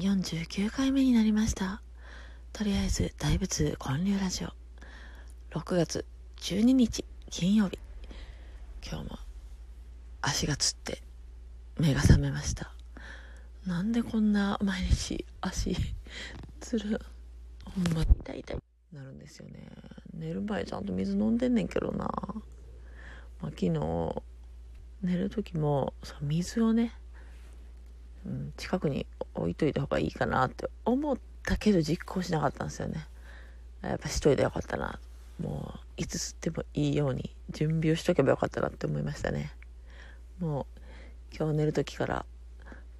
49回目になりました。とりあえず大仏建立ラジオ。6月12日金曜日。今日も足がつって目が覚めました。なんでこんな毎日足つる？ほんま痛い痛い。なるんですよね。寝る前ちゃんと水飲んでんねんけどな、まあ、昨日寝る時もそ水をね、うん、近くに置いといた方がいいかなって思ったけど実行しなかったんですよね。やっぱしといてよかったな。もういつ吸ってもいいように準備をしとけばよかったなって思いましたね。もう今日寝る時から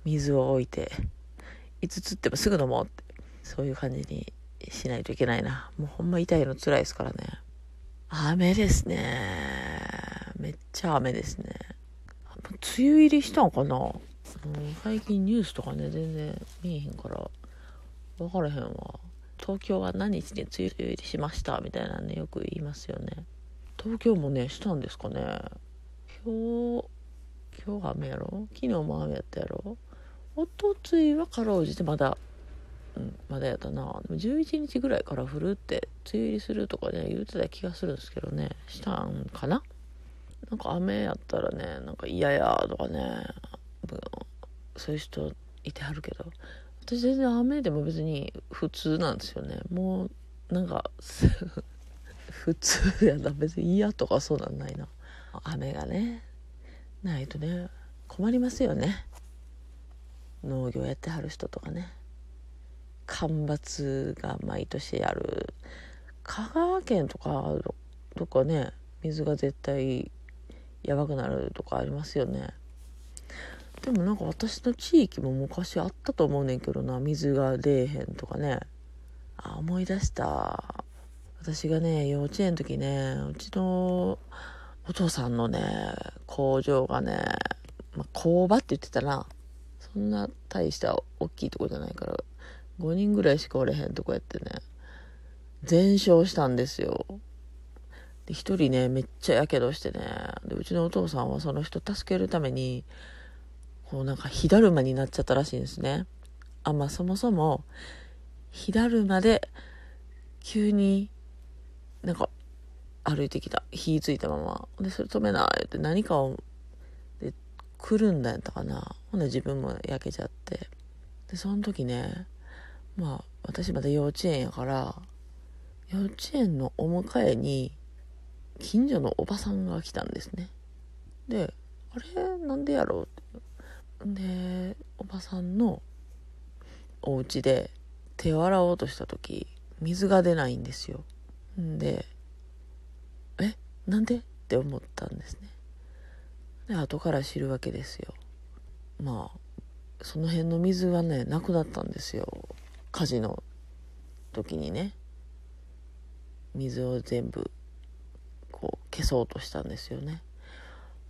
水を置いていつ釣ってもすぐ飲もうってそういう感じにしないといけないな。もうほんま痛いの辛いですからね。雨ですね。めっちゃ雨ですね。梅雨入りしたんかな？もう最近ニュースとかね全然見えへんから分からへんわ。東京は何日に梅雨入りしましたみたいなねよく言いますよね。東京もねしたんですかね。今日今日雨やろ？昨日も雨やったやろ？おとついはかろうじてまだうんまだやったな。でも11日ぐらいから降るって梅雨入りするとかね言うてた気がするんですけどね。したんかな？なんか雨やったらねなんか嫌やとかねそういう人いてはるけど私全然雨でも別に普通なんですよね。もうなんか 普通やな。別に嫌とかそうなんないな。雨がねないとね困りますよね。農業やってはる人とかね。干ばつが毎年ある。香川県とかどっかね水が絶対やばくなるとかありますよね。でもなんか私の地域も昔あったと思うねんけどな水が出えへんとかね。あ思い出した。私がね幼稚園の時ねうちのお父さんのね工場がね、まあ、工場って言ってたな。そんな大した大きいとこじゃないから5人ぐらいしかおれへんとこやってね全焼したんですよ。で一人ねめっちゃやけどしてね。でうちのお父さんはその人助けるためにこうなんか火だるまになっちゃったらしいんですね。あまあそもそも火だるまで急になんか歩いてきた。火ついたまま。でそれ止めな言って何かをで来るんだったかな。ほんで自分も焼けちゃって。でその時ねまあ私まだ幼稚園やから幼稚園のお迎えに近所のおばさんが来たんですね。であれなんでやろうって。でおばさんのお家で手を洗おうとした時水が出ないんですよ。でえなんで？って思ったんですね。で後から知るわけですよ。まあその辺の水がねなくなったんですよ。火事の時にね。水を全部こう消そうとしたんですよね。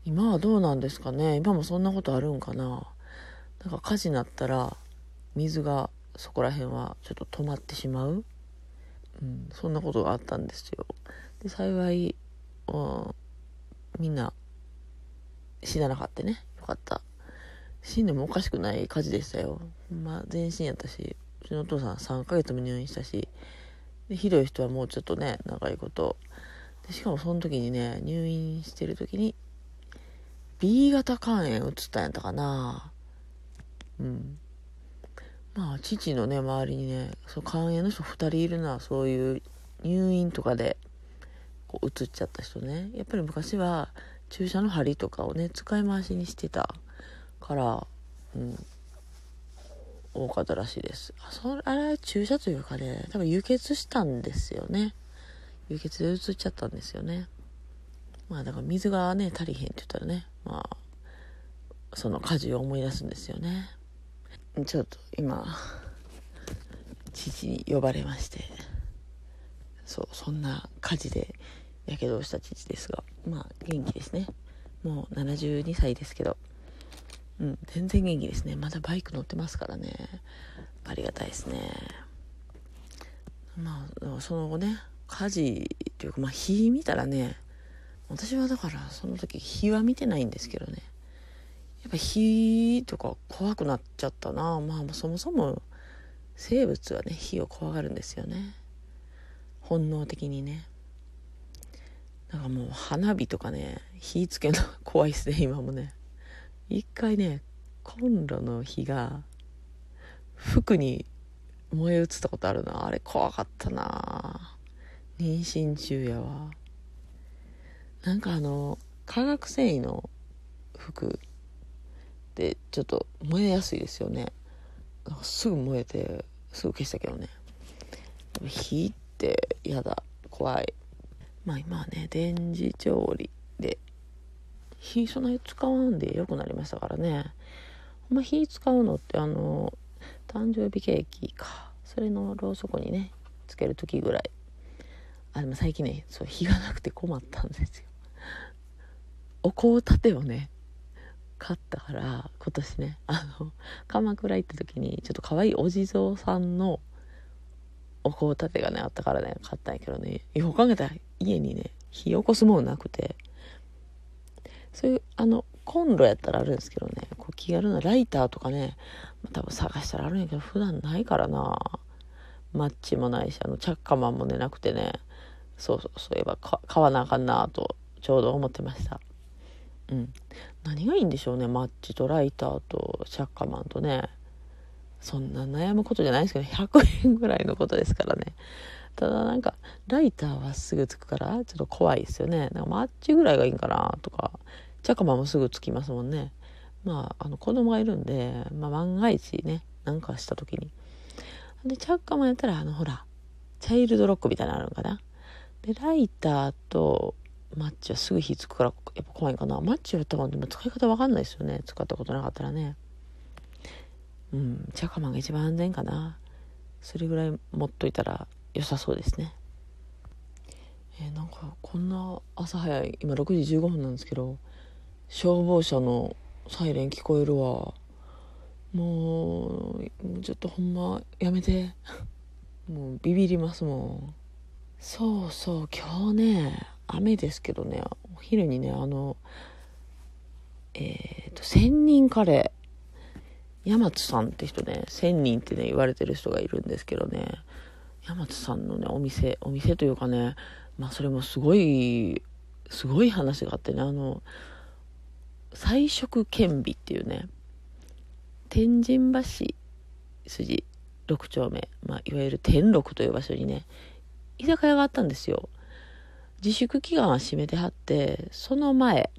今はどうなんですかね。今もそんなことあるんかな。なんか火事になったら水がそこら辺はちょっと止まってしまう、うん、そんなことがあったんですよ。で幸い、うん、みんな死ななかったね。よかった。死んでもおかしくない火事でしたよ。まあ全身やったしうちのお父さん3ヶ月も入院したしでひどい人はもうちょっとね長いこと。でしかもその時にね入院してる時に B 型肝炎移ったんやったかな。うん。まあ父のね周りにねそう肝炎の人2人いるな。そういう入院とかでこう移っちゃった人ね。やっぱり昔は注射の針とかをね使い回しにしてたからうん。多かったらしいです。あそれあれ注射というかね多分輸血したんですよね。輸血で移っちゃったんですよね。まあだから水がね足りへんって言ったらね。まあその火事を思い出すんですよね。ちょっと今父に呼ばれまして。そうそんな火事でやけどをした父ですが。まあ元気ですね。もう72歳ですけど。うん全然元気ですね。まだバイク乗ってますからね。ありがたいですね。まあその後ね火事っていうかまあ火見たらね私はだからその時日は見てないんですけどね。やっぱ火とか怖くなっちゃったな。まあそもそも生物はね火を怖がるんですよね。本能的にね。なんかもう花火とかね火つけの怖いっすね今もね。一回ねコンロの火が服に燃え移ったことあるな。あれ怖かったな。妊娠中やわ。なんかあの化学繊維の服ってちょっと燃えやすいですよね。すぐ燃えてすぐ消したけどね。火って嫌だ怖い。まあ今はね電磁調理で火そんなに使わんでよくなりましたからね。ほんま火使うのってあの誕生日ケーキか。それのろうそくにねつける時ぐらい。あでも最近ねそう火がなくて困ったんですよ。お香立てをね買ったから今年ねあの鎌倉行った時にちょっと可愛いお地蔵さんのお香立てがねあったからね買ったんやけどねよく考えたら家にね火起こすもんなくてそういうあのコンロやったらあるんですけどねこう気軽なライターとかね、まあ、多分探したらあるんやけど普段ないからなマッチもないしあのチャッカマンもねなくてねそうそうそういえば買わなあかんなとちょうど思ってました。うん。何がいいんでしょうねマッチとライターとチャッカマンとね。そんな悩むことじゃないですけど100円ぐらいのことですからね。ただなんかライターはすぐつくからちょっと怖いですよね。なんかマッチぐらいがいいんかなとかチャカマンもすぐつきますもんね。まああの子供がいるんで、まあ、万が一ねなんかした時に。でチャッカマンやったらあのほらチャイルドロックみたいなのあるのかな。でライターとマッチはすぐ火つくからやっぱ怖いかな。マッチは多分でも使い方わかんないですよね。使ったことなかったらね。うん。チャカマンが一番安全かな。それぐらい持っといたら良さそうですね。えー、なんかこんな朝早い今6時15分なんですけど消防車のサイレン聞こえるわ。もうちょっとほんまやめて。もうビビりますもん。そうそう今日ね雨ですけどねお昼にねあのえっ、ー、と千人カレー。山津さんって人ね千人ってね言われてる人がいるんですけどね。山津さんのねお店お店というかねまあそれもすごいすごい話があってねあの彩色顕微っていうね天神橋筋6丁目、まあ、いわゆる天禄という場所にね居酒屋があったんですよ。自粛期間は閉めてはってその前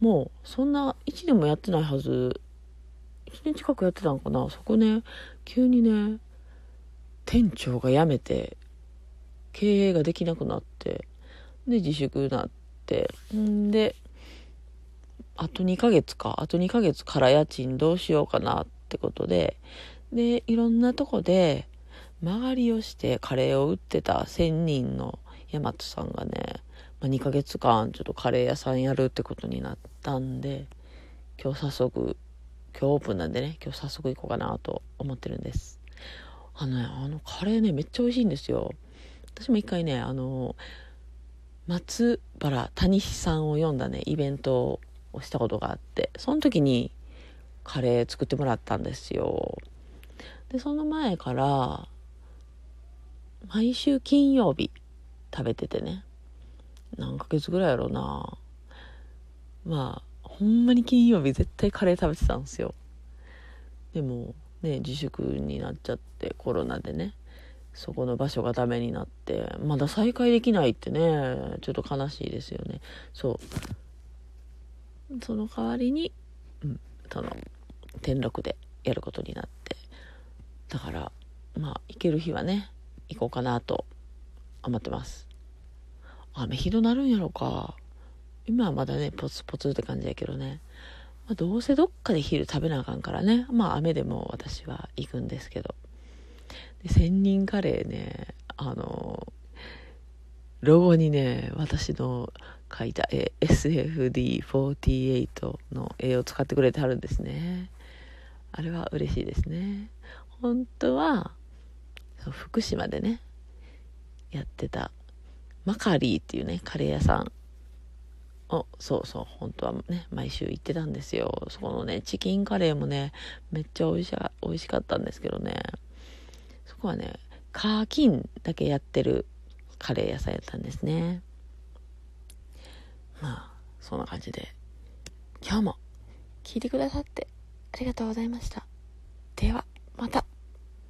もうそんな1年もやってないはず。1年近くやってたのかな。そこね急にね店長が辞めて経営ができなくなってで自粛になって。んであと2ヶ月か。あと2ヶ月から家賃どうしようかなってことででいろんなとこで曲がりをしてカレーを売ってた1000人の大和さんがね、まあ、2ヶ月間ちょっとカレー屋さんやるってことになったんで今日早速今日オープンなんでね今日早速行こうかなと思ってるんです。あのねあのカレーねめっちゃ美味しいんですよ。私も一回ねあの松原谷さんを読んだねイベントをしたことがあってその時にカレー作ってもらったんですよ。でその前から毎週金曜日食べててね。何ヶ月ぐらいやろうな。まあほんまに金曜日絶対カレー食べてたんですよ。でもね自粛になっちゃってコロナでねそこの場所がダメになってまだ再開できないってねちょっと悲しいですよね。そう。その代わりに、うん、その天禄でやることになって。だからまあ行ける日はね行こうかなと思ってます。雨ひどなるんやろか。今はまだねポツポツって感じやけどね、まあ、どうせどっかで昼食べなあかんからね。まあ雨でも私は行くんですけど。で千人カレーねあのロゴにね私の描いた絵 SFD48 の絵を使ってくれてはるんですね。あれは嬉しいですね。本当は福島でねやってた。マカリーっていうねカレー屋さん。をそうそう本当はね毎週行ってたんですよ。そこのねチキンカレーもねめっちゃ美味し美味しかったんですけどね。そこはねカーキンだけやってるカレー屋さんやったんですね。まあそんな感じで。今日も聞いてくださってありがとうございました。では。